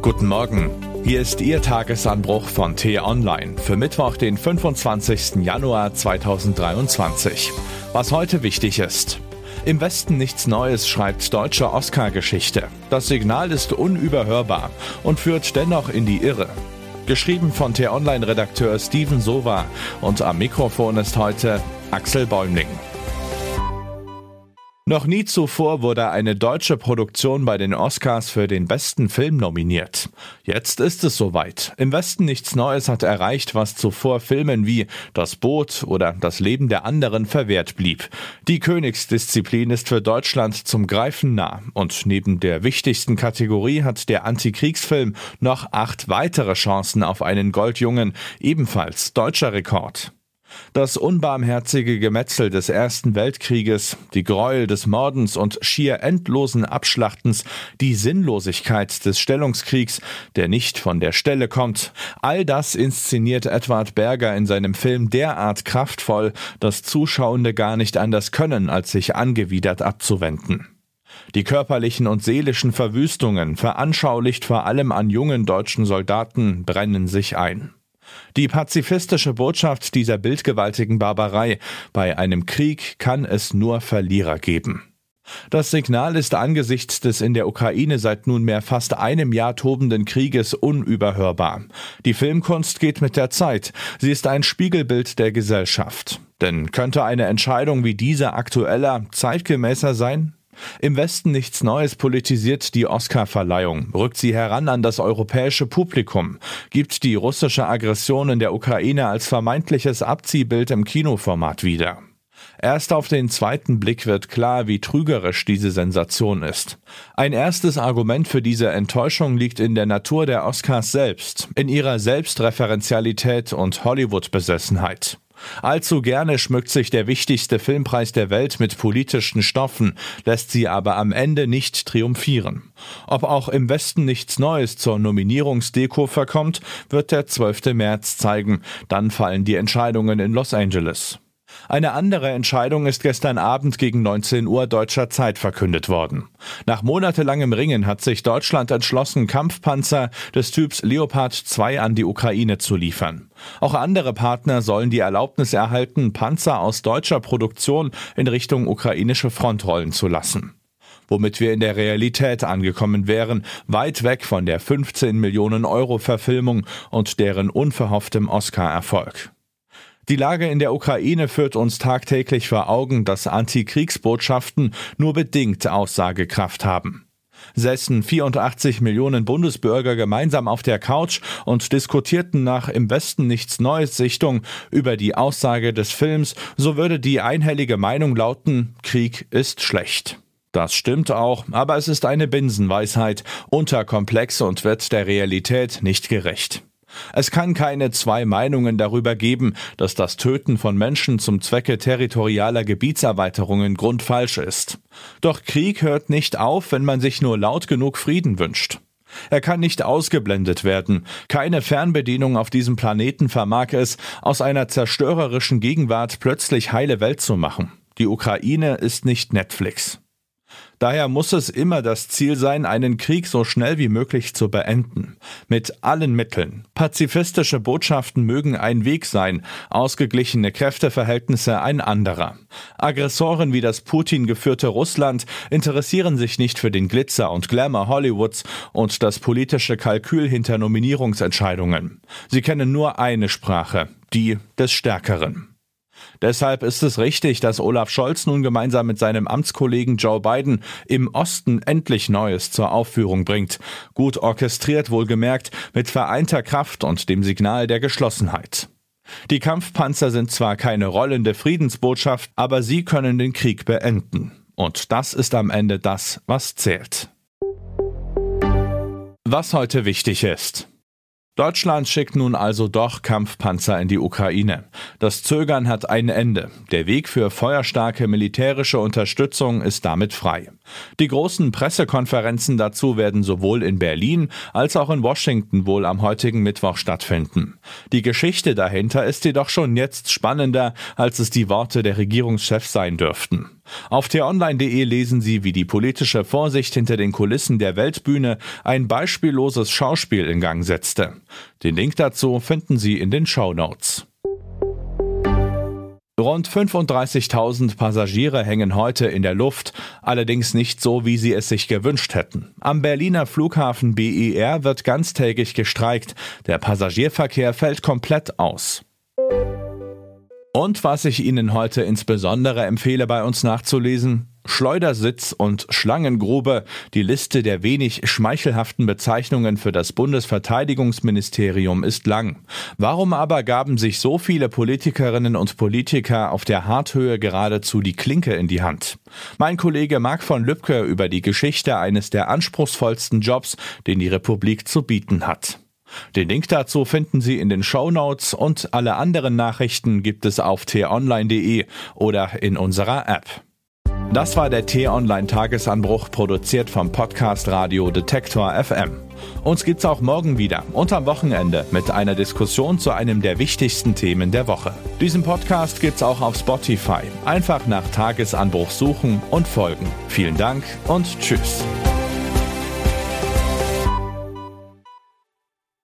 Guten Morgen. Hier ist Ihr Tagesanbruch von T-Online für Mittwoch, den 25. Januar 2023. Was heute wichtig ist. Im Westen nichts Neues schreibt deutsche Oscar-Geschichte. Das Signal ist unüberhörbar und führt dennoch in die Irre. Geschrieben von T-Online-Redakteur Steven Sova und am Mikrofon ist heute Axel Bäumling. Noch nie zuvor wurde eine deutsche Produktion bei den Oscars für den besten Film nominiert. Jetzt ist es soweit. Im Westen nichts Neues hat erreicht, was zuvor Filmen wie Das Boot oder Das Leben der anderen verwehrt blieb. Die Königsdisziplin ist für Deutschland zum Greifen nah. Und neben der wichtigsten Kategorie hat der Antikriegsfilm noch acht weitere Chancen auf einen Goldjungen, ebenfalls deutscher Rekord. Das unbarmherzige Gemetzel des Ersten Weltkrieges, die Gräuel des Mordens und schier endlosen Abschlachtens, die Sinnlosigkeit des Stellungskriegs, der nicht von der Stelle kommt, all das inszeniert Edward Berger in seinem Film derart kraftvoll, dass Zuschauende gar nicht anders können, als sich angewidert abzuwenden. Die körperlichen und seelischen Verwüstungen, veranschaulicht vor allem an jungen deutschen Soldaten, brennen sich ein. Die pazifistische Botschaft dieser bildgewaltigen Barbarei, bei einem Krieg kann es nur Verlierer geben. Das Signal ist angesichts des in der Ukraine seit nunmehr fast einem Jahr tobenden Krieges unüberhörbar. Die Filmkunst geht mit der Zeit. Sie ist ein Spiegelbild der Gesellschaft. Denn könnte eine Entscheidung wie diese aktueller, zeitgemäßer sein? Im Westen nichts Neues politisiert die Oscar-Verleihung, rückt sie heran an das europäische Publikum, gibt die russische Aggression in der Ukraine als vermeintliches Abziehbild im Kinoformat wieder. Erst auf den zweiten Blick wird klar, wie trügerisch diese Sensation ist. Ein erstes Argument für diese Enttäuschung liegt in der Natur der Oscars selbst, in ihrer Selbstreferenzialität und Hollywood-Besessenheit. Allzu gerne schmückt sich der wichtigste Filmpreis der Welt mit politischen Stoffen, lässt sie aber am Ende nicht triumphieren. Ob auch im Westen nichts Neues zur Nominierungsdeko verkommt, wird der 12. März zeigen. Dann fallen die Entscheidungen in Los Angeles. Eine andere Entscheidung ist gestern Abend gegen 19 Uhr deutscher Zeit verkündet worden. Nach monatelangem Ringen hat sich Deutschland entschlossen, Kampfpanzer des Typs Leopard 2 an die Ukraine zu liefern. Auch andere Partner sollen die Erlaubnis erhalten, Panzer aus deutscher Produktion in Richtung ukrainische Front rollen zu lassen womit wir in der Realität angekommen wären, weit weg von der 15 Millionen Euro Verfilmung und deren unverhofftem Oscar-Erfolg. Die Lage in der Ukraine führt uns tagtäglich vor Augen, dass Antikriegsbotschaften nur bedingt Aussagekraft haben. Säßen 84 Millionen Bundesbürger gemeinsam auf der Couch und diskutierten nach im Westen nichts Neues Sichtung über die Aussage des Films, so würde die einhellige Meinung lauten, Krieg ist schlecht. Das stimmt auch, aber es ist eine Binsenweisheit, unterkomplex und wird der Realität nicht gerecht. Es kann keine zwei Meinungen darüber geben, dass das Töten von Menschen zum Zwecke territorialer Gebietserweiterungen grundfalsch ist. Doch Krieg hört nicht auf, wenn man sich nur laut genug Frieden wünscht. Er kann nicht ausgeblendet werden. Keine Fernbedienung auf diesem Planeten vermag es, aus einer zerstörerischen Gegenwart plötzlich heile Welt zu machen. Die Ukraine ist nicht Netflix. Daher muss es immer das Ziel sein, einen Krieg so schnell wie möglich zu beenden. Mit allen Mitteln. Pazifistische Botschaften mögen ein Weg sein, ausgeglichene Kräfteverhältnisse ein anderer. Aggressoren wie das Putin geführte Russland interessieren sich nicht für den Glitzer und Glamour Hollywoods und das politische Kalkül hinter Nominierungsentscheidungen. Sie kennen nur eine Sprache, die des Stärkeren. Deshalb ist es richtig, dass Olaf Scholz nun gemeinsam mit seinem Amtskollegen Joe Biden im Osten endlich Neues zur Aufführung bringt. Gut orchestriert wohlgemerkt, mit vereinter Kraft und dem Signal der Geschlossenheit. Die Kampfpanzer sind zwar keine rollende Friedensbotschaft, aber sie können den Krieg beenden. Und das ist am Ende das, was zählt. Was heute wichtig ist. Deutschland schickt nun also doch Kampfpanzer in die Ukraine. Das Zögern hat ein Ende. Der Weg für feuerstarke militärische Unterstützung ist damit frei. Die großen Pressekonferenzen dazu werden sowohl in Berlin als auch in Washington wohl am heutigen Mittwoch stattfinden. Die Geschichte dahinter ist jedoch schon jetzt spannender, als es die Worte der Regierungschefs sein dürften. Auf t-online.de lesen Sie, wie die politische Vorsicht hinter den Kulissen der Weltbühne ein beispielloses Schauspiel in Gang setzte. Den Link dazu finden Sie in den Show Notes. Rund 35.000 Passagiere hängen heute in der Luft, allerdings nicht so, wie sie es sich gewünscht hätten. Am Berliner Flughafen BER wird ganztägig gestreikt. Der Passagierverkehr fällt komplett aus. Und was ich Ihnen heute insbesondere empfehle, bei uns nachzulesen, Schleudersitz und Schlangengrube, die Liste der wenig schmeichelhaften Bezeichnungen für das Bundesverteidigungsministerium ist lang. Warum aber gaben sich so viele Politikerinnen und Politiker auf der Harthöhe geradezu die Klinke in die Hand? Mein Kollege Marc von Lübcke über die Geschichte eines der anspruchsvollsten Jobs, den die Republik zu bieten hat. Den Link dazu finden Sie in den Show Notes und alle anderen Nachrichten gibt es auf t-online.de oder in unserer App. Das war der T-Online Tagesanbruch, produziert vom Podcast Radio Detektor FM. Uns gibt's auch morgen wieder und am Wochenende mit einer Diskussion zu einem der wichtigsten Themen der Woche. Diesen Podcast gibt's auch auf Spotify. Einfach nach Tagesanbruch suchen und folgen. Vielen Dank und tschüss.